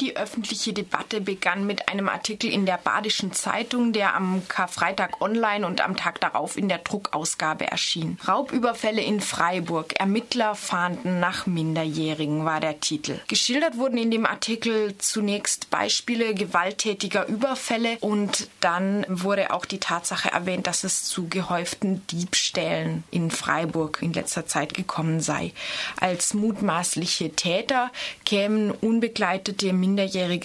Die öffentliche Debatte begann mit einem Artikel in der Badischen Zeitung, der am Karfreitag online und am Tag darauf in der Druckausgabe erschien. Raubüberfälle in Freiburg. Ermittler fahnden nach Minderjährigen war der Titel. Geschildert wurden in dem Artikel zunächst Beispiele gewalttätiger Überfälle und dann wurde auch die Tatsache erwähnt, dass es zu gehäuften Diebstählen in Freiburg in letzter Zeit gekommen sei. Als mutmaßliche Täter kämen unbegleitete minderjährige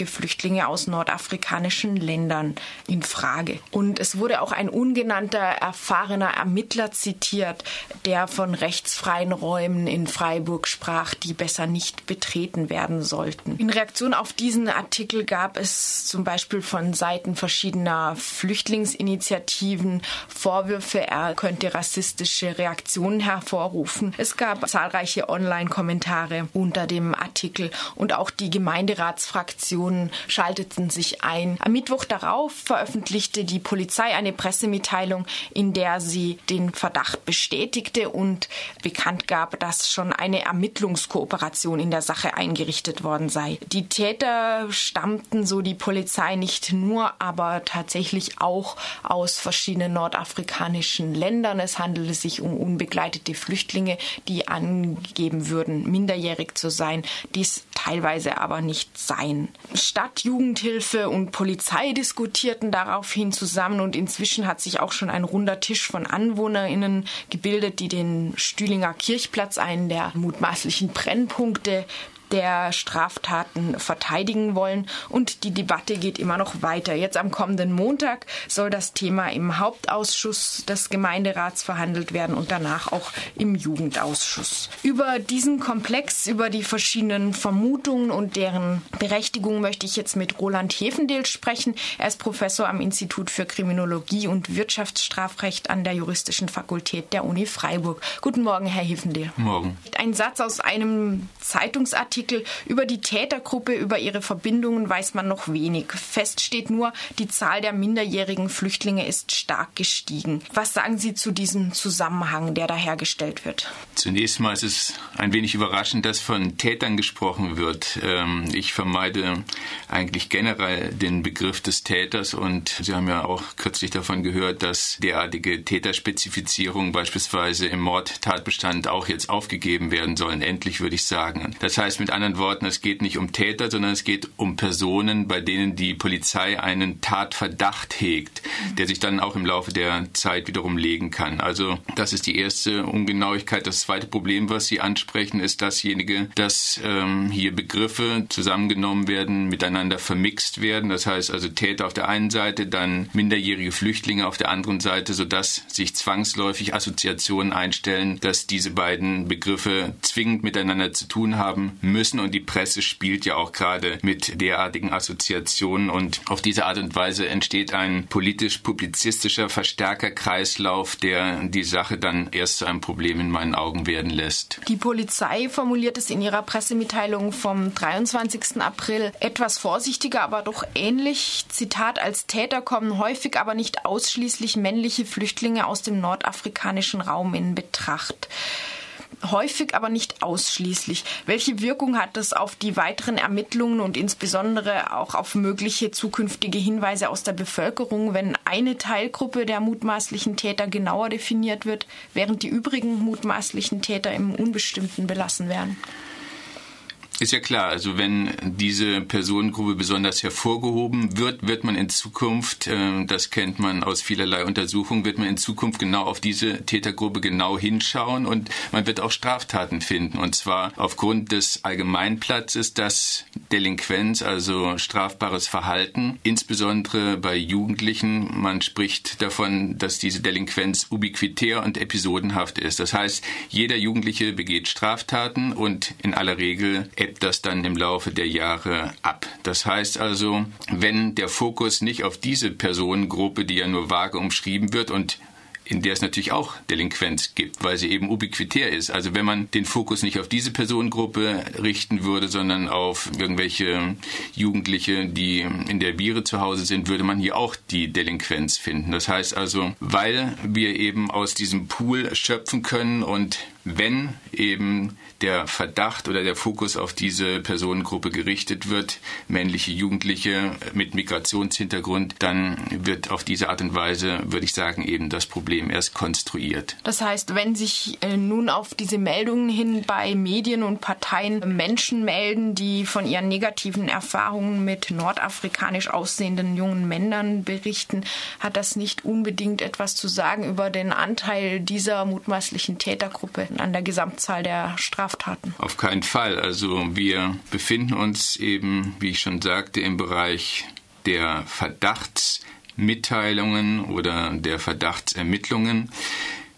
Flüchtlinge aus nordafrikanischen Ländern in Frage. Und es wurde auch ein ungenannter, erfahrener Ermittler zitiert, der von rechtsfreien Räumen in Freiburg sprach, die besser nicht betreten werden sollten. In Reaktion auf diesen Artikel gab es zum Beispiel von Seiten verschiedener Flüchtlingsinitiativen Vorwürfe, er könnte rassistische Reaktionen hervorrufen. Es gab zahlreiche Online-Kommentare unter dem Artikel und auch die Gemeinderatsfraktion Fraktionen schalteten sich ein. Am Mittwoch darauf veröffentlichte die Polizei eine Pressemitteilung, in der sie den Verdacht bestätigte und bekannt gab, dass schon eine Ermittlungskooperation in der Sache eingerichtet worden sei. Die Täter stammten, so die Polizei, nicht nur, aber tatsächlich auch aus verschiedenen nordafrikanischen Ländern. Es handelte sich um unbegleitete Flüchtlinge, die angeben würden, minderjährig zu sein, dies teilweise aber nicht sei sein. Stadt, Jugendhilfe und Polizei diskutierten daraufhin zusammen und inzwischen hat sich auch schon ein runder Tisch von AnwohnerInnen gebildet, die den Stühlinger Kirchplatz, einen der mutmaßlichen Brennpunkte der Straftaten verteidigen wollen. Und die Debatte geht immer noch weiter. Jetzt am kommenden Montag soll das Thema im Hauptausschuss des Gemeinderats verhandelt werden und danach auch im Jugendausschuss. Über diesen Komplex, über die verschiedenen Vermutungen und deren Berechtigung möchte ich jetzt mit Roland Hefendel sprechen. Er ist Professor am Institut für Kriminologie und Wirtschaftsstrafrecht an der Juristischen Fakultät der Uni Freiburg. Guten Morgen, Herr Hefendel. Morgen. Ein Satz aus einem Zeitungsartikel Artikel über die Tätergruppe, über ihre Verbindungen weiß man noch wenig. Fest steht nur, die Zahl der minderjährigen Flüchtlinge ist stark gestiegen. Was sagen Sie zu diesem Zusammenhang, der da hergestellt wird? Zunächst mal ist es ein wenig überraschend, dass von Tätern gesprochen wird. Ähm, ich vermeide eigentlich generell den Begriff des Täters und Sie haben ja auch kürzlich davon gehört, dass derartige Täterspezifizierungen beispielsweise im Mordtatbestand auch jetzt aufgegeben werden sollen. Endlich würde ich sagen. Das heißt, mit anderen Worten, es geht nicht um Täter, sondern es geht um Personen, bei denen die Polizei einen Tatverdacht hegt, der sich dann auch im Laufe der Zeit wiederum legen kann. Also das ist die erste Ungenauigkeit. Das zweite Problem, was Sie ansprechen, ist dasjenige, dass ähm, hier Begriffe zusammengenommen werden, miteinander vermixt werden. Das heißt also Täter auf der einen Seite, dann minderjährige Flüchtlinge auf der anderen Seite, sodass sich zwangsläufig Assoziationen einstellen, dass diese beiden Begriffe zwingend miteinander zu tun haben müssen. Und die Presse spielt ja auch gerade mit derartigen Assoziationen. Und auf diese Art und Weise entsteht ein politisch-publizistischer Verstärkerkreislauf, der die Sache dann erst zu einem Problem in meinen Augen werden lässt. Die Polizei formuliert es in ihrer Pressemitteilung vom 23. April etwas vorsichtiger, aber doch ähnlich. Zitat, als Täter kommen häufig, aber nicht ausschließlich männliche Flüchtlinge aus dem nordafrikanischen Raum in Betracht häufig, aber nicht ausschließlich. Welche Wirkung hat das auf die weiteren Ermittlungen und insbesondere auch auf mögliche zukünftige Hinweise aus der Bevölkerung, wenn eine Teilgruppe der mutmaßlichen Täter genauer definiert wird, während die übrigen mutmaßlichen Täter im Unbestimmten belassen werden? Ist ja klar, also wenn diese Personengruppe besonders hervorgehoben wird, wird man in Zukunft, äh, das kennt man aus vielerlei Untersuchungen, wird man in Zukunft genau auf diese Tätergruppe genau hinschauen und man wird auch Straftaten finden. Und zwar aufgrund des Allgemeinplatzes, dass Delinquenz, also strafbares Verhalten, insbesondere bei Jugendlichen, man spricht davon, dass diese Delinquenz ubiquitär und episodenhaft ist. Das heißt, jeder Jugendliche begeht Straftaten und in aller Regel ebbt das dann im Laufe der Jahre ab. Das heißt also, wenn der Fokus nicht auf diese Personengruppe, die ja nur vage umschrieben wird und in der es natürlich auch Delinquenz gibt, weil sie eben ubiquitär ist. Also wenn man den Fokus nicht auf diese Personengruppe richten würde, sondern auf irgendwelche Jugendliche, die in der Viere zu Hause sind, würde man hier auch die Delinquenz finden. Das heißt also, weil wir eben aus diesem Pool schöpfen können und wenn eben der Verdacht oder der Fokus auf diese Personengruppe gerichtet wird, männliche Jugendliche mit Migrationshintergrund, dann wird auf diese Art und Weise, würde ich sagen, eben das Problem erst konstruiert. Das heißt, wenn sich äh, nun auf diese Meldungen hin bei Medien und Parteien Menschen melden, die von ihren negativen Erfahrungen mit nordafrikanisch aussehenden jungen Männern berichten, hat das nicht unbedingt etwas zu sagen über den Anteil dieser mutmaßlichen Tätergruppe an der Gesamtzahl der Straftaten? Auf keinen Fall. Also wir befinden uns eben, wie ich schon sagte, im Bereich der Verdachtsmitteilungen oder der Verdachtsermittlungen.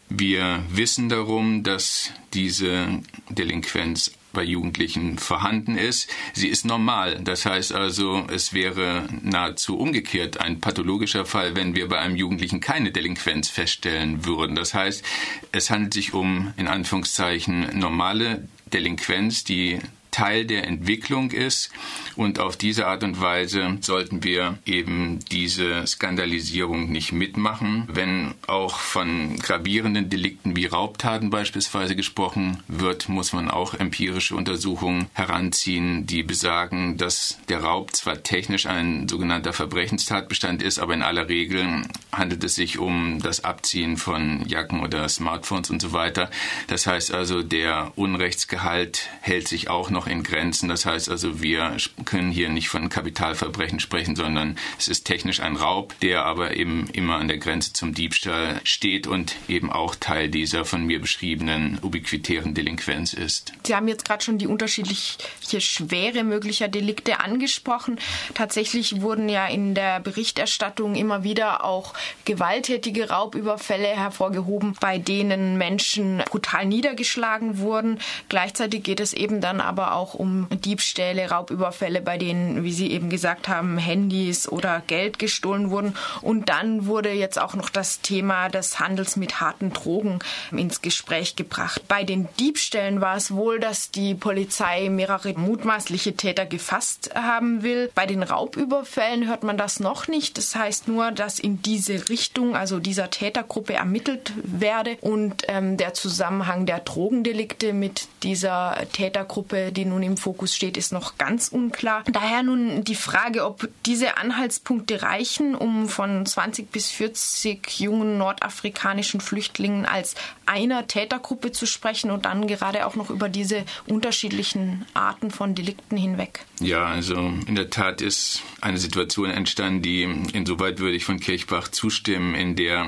Wir wissen darum, dass diese Delinquenz bei Jugendlichen vorhanden ist. Sie ist normal. Das heißt also, es wäre nahezu umgekehrt ein pathologischer Fall, wenn wir bei einem Jugendlichen keine Delinquenz feststellen würden. Das heißt, es handelt sich um in Anführungszeichen normale Delinquenz, die Teil der Entwicklung ist. Und auf diese Art und Weise sollten wir eben diese Skandalisierung nicht mitmachen. Wenn auch von gravierenden Delikten wie Raubtaten beispielsweise gesprochen wird, muss man auch empirische Untersuchungen heranziehen, die besagen, dass der Raub zwar technisch ein sogenannter Verbrechenstatbestand ist, aber in aller Regel handelt es sich um das Abziehen von Jacken oder Smartphones und so weiter. Das heißt also, der Unrechtsgehalt hält sich auch noch in Grenzen. Das heißt also, wir können hier nicht von Kapitalverbrechen sprechen, sondern es ist technisch ein Raub, der aber eben immer an der Grenze zum Diebstahl steht und eben auch Teil dieser von mir beschriebenen ubiquitären Delinquenz ist. Sie haben jetzt gerade schon die unterschiedliche Schwere möglicher Delikte angesprochen. Tatsächlich wurden ja in der Berichterstattung immer wieder auch gewalttätige Raubüberfälle hervorgehoben, bei denen Menschen brutal niedergeschlagen wurden. Gleichzeitig geht es eben dann aber auch um Diebstähle, Raubüberfälle, bei denen, wie Sie eben gesagt haben, Handys oder Geld gestohlen wurden. Und dann wurde jetzt auch noch das Thema des Handels mit harten Drogen ins Gespräch gebracht. Bei den Diebstählen war es wohl, dass die Polizei mehrere mutmaßliche Täter gefasst haben will. Bei den Raubüberfällen hört man das noch nicht. Das heißt nur, dass in diese Richtung, also dieser Tätergruppe ermittelt werde und ähm, der Zusammenhang der Drogendelikte mit dieser Tätergruppe, die nun im Fokus steht, ist noch ganz unklar. Daher nun die Frage, ob diese Anhaltspunkte reichen, um von 20 bis 40 jungen nordafrikanischen Flüchtlingen als einer Tätergruppe zu sprechen und dann gerade auch noch über diese unterschiedlichen Arten von Delikten hinweg. Ja, also in der Tat ist eine Situation entstanden, die insoweit würde ich von Kirchbach zustimmen, in der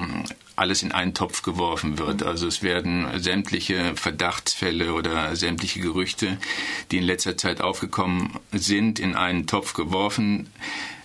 alles in einen Topf geworfen wird. Also es werden sämtliche Verdachtsfälle oder sämtliche Gerüchte, die in letzter Zeit aufgekommen sind, in einen Topf geworfen.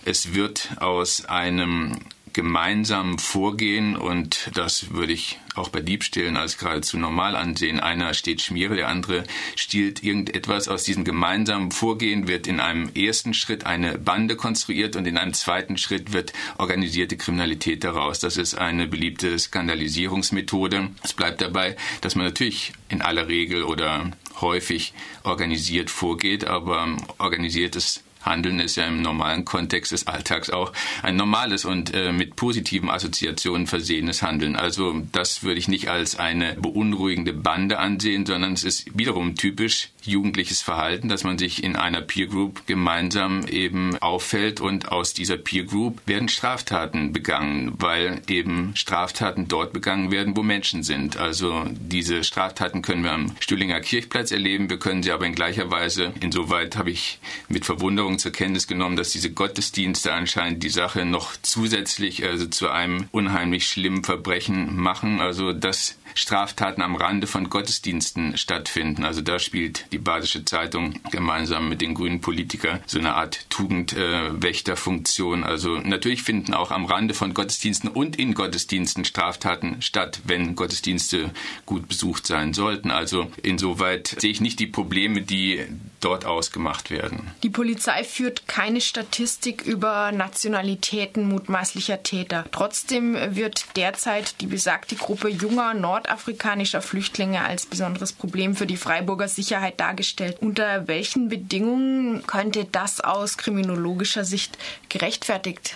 Es wird aus einem gemeinsamen Vorgehen und das würde ich auch bei Diebstählen als geradezu normal ansehen. Einer steht Schmiere, der andere stiehlt irgendetwas. Aus diesem gemeinsamen Vorgehen wird in einem ersten Schritt eine Bande konstruiert und in einem zweiten Schritt wird organisierte Kriminalität daraus. Das ist eine beliebte Skandalisierungsmethode. Es bleibt dabei, dass man natürlich in aller Regel oder häufig organisiert vorgeht, aber organisiertes Handeln ist ja im normalen Kontext des Alltags auch ein normales und äh, mit positiven Assoziationen versehenes Handeln. Also das würde ich nicht als eine beunruhigende Bande ansehen, sondern es ist wiederum typisch jugendliches Verhalten, dass man sich in einer Peer Group gemeinsam eben auffällt und aus dieser Peer Group werden Straftaten begangen, weil eben Straftaten dort begangen werden, wo Menschen sind. Also diese Straftaten können wir am Stühlinger Kirchplatz erleben, wir können sie aber in gleicher Weise, insoweit habe ich mit Verwunderung zur Kenntnis genommen, dass diese Gottesdienste anscheinend die Sache noch zusätzlich also zu einem unheimlich schlimmen Verbrechen machen. Also dass Straftaten am Rande von Gottesdiensten stattfinden. Also da spielt die Badische Zeitung gemeinsam mit den grünen Politikern so eine Art Tugendwächterfunktion. Äh, also natürlich finden auch am Rande von Gottesdiensten und in Gottesdiensten Straftaten statt, wenn Gottesdienste gut besucht sein sollten. Also insoweit sehe ich nicht die Probleme, die dort ausgemacht werden. Die Polizei führt keine Statistik über Nationalitäten mutmaßlicher Täter. Trotzdem wird derzeit die besagte Gruppe junger nordafrikanischer Flüchtlinge als besonderes Problem für die Freiburger Sicherheit dargestellt. Unter welchen Bedingungen könnte das aus kriminologischer Sicht gerechtfertigt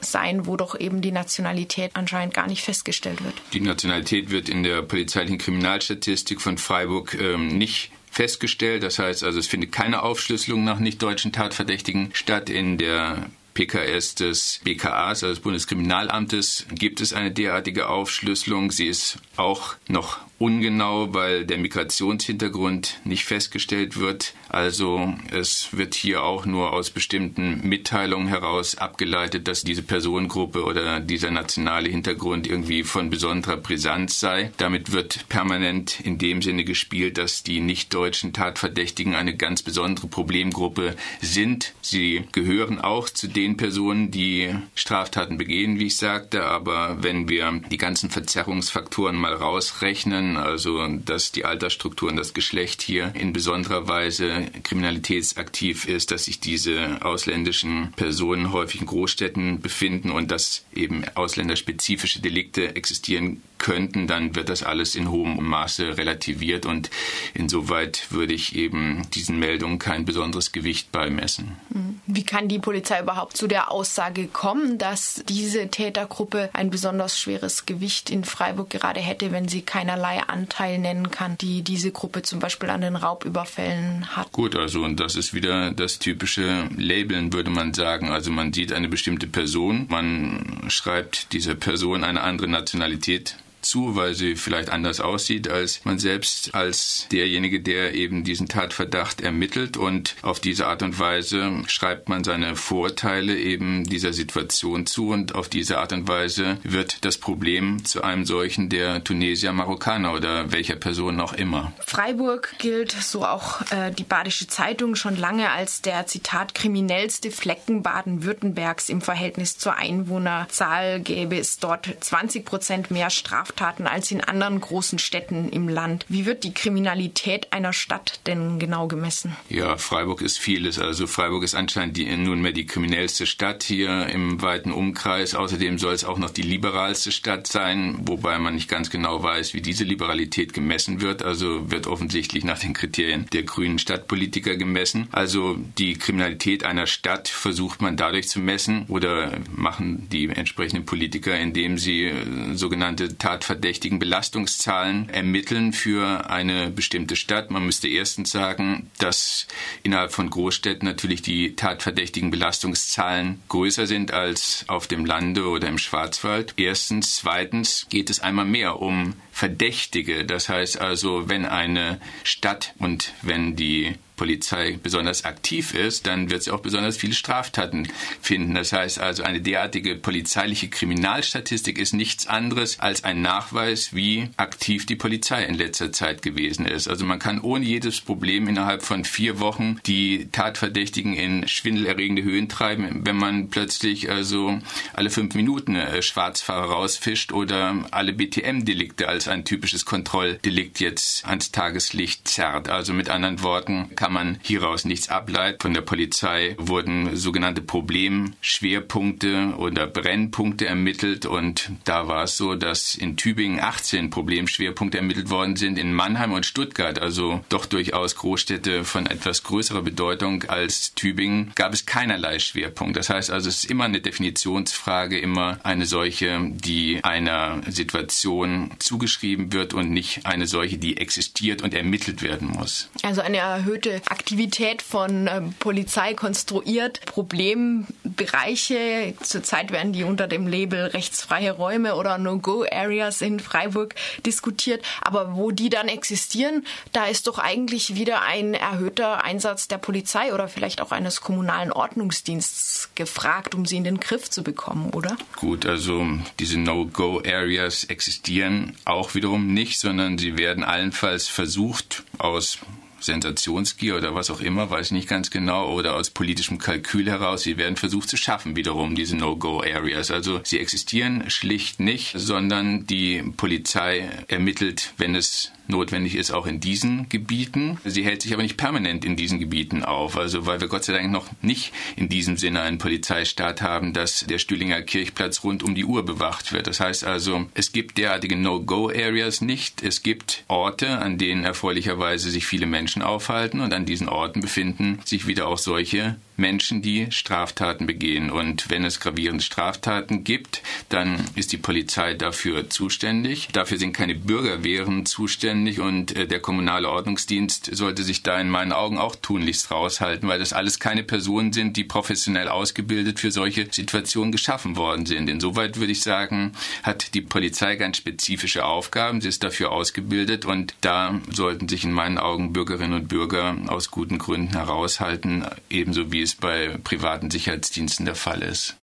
sein, wo doch eben die Nationalität anscheinend gar nicht festgestellt wird. Die Nationalität wird in der polizeilichen Kriminalstatistik von Freiburg ähm, nicht festgestellt. Das heißt also, es findet keine Aufschlüsselung nach nicht-deutschen Tatverdächtigen statt. In der PKS des BKAs, also des Bundeskriminalamtes, gibt es eine derartige Aufschlüsselung. Sie ist auch noch ungenau, weil der Migrationshintergrund nicht festgestellt wird. Also es wird hier auch nur aus bestimmten Mitteilungen heraus abgeleitet, dass diese Personengruppe oder dieser nationale Hintergrund irgendwie von besonderer Brisanz sei. Damit wird permanent in dem Sinne gespielt, dass die nicht-deutschen Tatverdächtigen eine ganz besondere Problemgruppe sind. Sie gehören auch zu den Personen, die Straftaten begehen, wie ich sagte. Aber wenn wir die ganzen Verzerrungsfaktoren mal rausrechnen, also dass die Altersstruktur und das Geschlecht hier in besonderer Weise kriminalitätsaktiv ist, dass sich diese ausländischen Personen häufig in Großstädten befinden und dass eben ausländerspezifische Delikte existieren könnten, dann wird das alles in hohem Maße relativiert und insoweit würde ich eben diesen Meldungen kein besonderes Gewicht beimessen. Mhm. Wie kann die Polizei überhaupt zu der Aussage kommen, dass diese Tätergruppe ein besonders schweres Gewicht in Freiburg gerade hätte, wenn sie keinerlei Anteil nennen kann, die diese Gruppe zum Beispiel an den Raubüberfällen hat? Gut, also und das ist wieder das typische Labeln, würde man sagen. Also man sieht eine bestimmte Person, man schreibt dieser Person eine andere Nationalität zu, weil sie vielleicht anders aussieht als man selbst, als derjenige, der eben diesen Tatverdacht ermittelt. Und auf diese Art und Weise schreibt man seine Vorteile eben dieser Situation zu. Und auf diese Art und Weise wird das Problem zu einem solchen der Tunesier, Marokkaner oder welcher Person auch immer. Freiburg gilt, so auch äh, die Badische Zeitung, schon lange als der, Zitat, kriminellste Flecken Baden-Württembergs im Verhältnis zur Einwohnerzahl gäbe es dort 20 Prozent mehr Straftaten Straftaten als in anderen großen Städten im Land. Wie wird die Kriminalität einer Stadt denn genau gemessen? Ja, Freiburg ist vieles. Also Freiburg ist anscheinend die, nunmehr die kriminellste Stadt hier im weiten Umkreis. Außerdem soll es auch noch die liberalste Stadt sein, wobei man nicht ganz genau weiß, wie diese Liberalität gemessen wird. Also wird offensichtlich nach den Kriterien der grünen Stadtpolitiker gemessen. Also die Kriminalität einer Stadt versucht man dadurch zu messen oder machen die entsprechenden Politiker, indem sie äh, sogenannte Tat verdächtigen Belastungszahlen ermitteln für eine bestimmte Stadt. Man müsste erstens sagen, dass innerhalb von Großstädten natürlich die tatverdächtigen Belastungszahlen größer sind als auf dem Lande oder im Schwarzwald. Erstens. Zweitens geht es einmal mehr um Verdächtige. Das heißt also, wenn eine Stadt und wenn die Polizei besonders aktiv ist, dann wird sie auch besonders viele Straftaten finden. Das heißt also, eine derartige polizeiliche Kriminalstatistik ist nichts anderes als ein Nachweis, wie aktiv die Polizei in letzter Zeit gewesen ist. Also man kann ohne jedes Problem innerhalb von vier Wochen die Tatverdächtigen in schwindelerregende Höhen treiben, wenn man plötzlich also alle fünf Minuten äh, Schwarzfahrer rausfischt oder alle BTM-Delikte als ein typisches Kontrolldelikt jetzt ans Tageslicht zerrt. Also mit anderen Worten kann kann man hieraus nichts ableiten. Von der Polizei wurden sogenannte Problemschwerpunkte oder Brennpunkte ermittelt und da war es so, dass in Tübingen 18 Problemschwerpunkte ermittelt worden sind, in Mannheim und Stuttgart, also doch durchaus Großstädte von etwas größerer Bedeutung als Tübingen, gab es keinerlei Schwerpunkt. Das heißt also, es ist immer eine Definitionsfrage, immer eine solche, die einer Situation zugeschrieben wird und nicht eine solche, die existiert und ermittelt werden muss. Also eine erhöhte Aktivität von ähm, Polizei konstruiert. Problembereiche, zurzeit werden die unter dem Label rechtsfreie Räume oder No-Go-Areas in Freiburg diskutiert. Aber wo die dann existieren, da ist doch eigentlich wieder ein erhöhter Einsatz der Polizei oder vielleicht auch eines kommunalen Ordnungsdienstes gefragt, um sie in den Griff zu bekommen, oder? Gut, also diese No-Go-Areas existieren auch wiederum nicht, sondern sie werden allenfalls versucht, aus Sensationsgier oder was auch immer, weiß ich nicht ganz genau, oder aus politischem Kalkül heraus. Sie werden versucht zu schaffen, wiederum diese No-Go-Areas. Also sie existieren schlicht nicht, sondern die Polizei ermittelt, wenn es notwendig ist, auch in diesen Gebieten. Sie hält sich aber nicht permanent in diesen Gebieten auf, also weil wir Gott sei Dank noch nicht in diesem Sinne einen Polizeistaat haben, dass der Stühlinger Kirchplatz rund um die Uhr bewacht wird. Das heißt also, es gibt derartige No-Go-Areas nicht. Es gibt Orte, an denen erfreulicherweise sich viele Menschen aufhalten und an diesen Orten befinden sich wieder auch solche Menschen, die Straftaten begehen. Und wenn es gravierende Straftaten gibt, dann ist die Polizei dafür zuständig. Dafür sind keine Bürgerwehren zuständig und äh, der kommunale Ordnungsdienst sollte sich da in meinen Augen auch tunlichst raushalten, weil das alles keine Personen sind, die professionell ausgebildet für solche Situationen geschaffen worden sind. Insoweit würde ich sagen, hat die Polizei ganz spezifische Aufgaben. Sie ist dafür ausgebildet und da sollten sich in meinen Augen Bürgerinnen und Bürger aus guten Gründen heraushalten, ebenso wie es bei privaten Sicherheitsdiensten der Fall ist.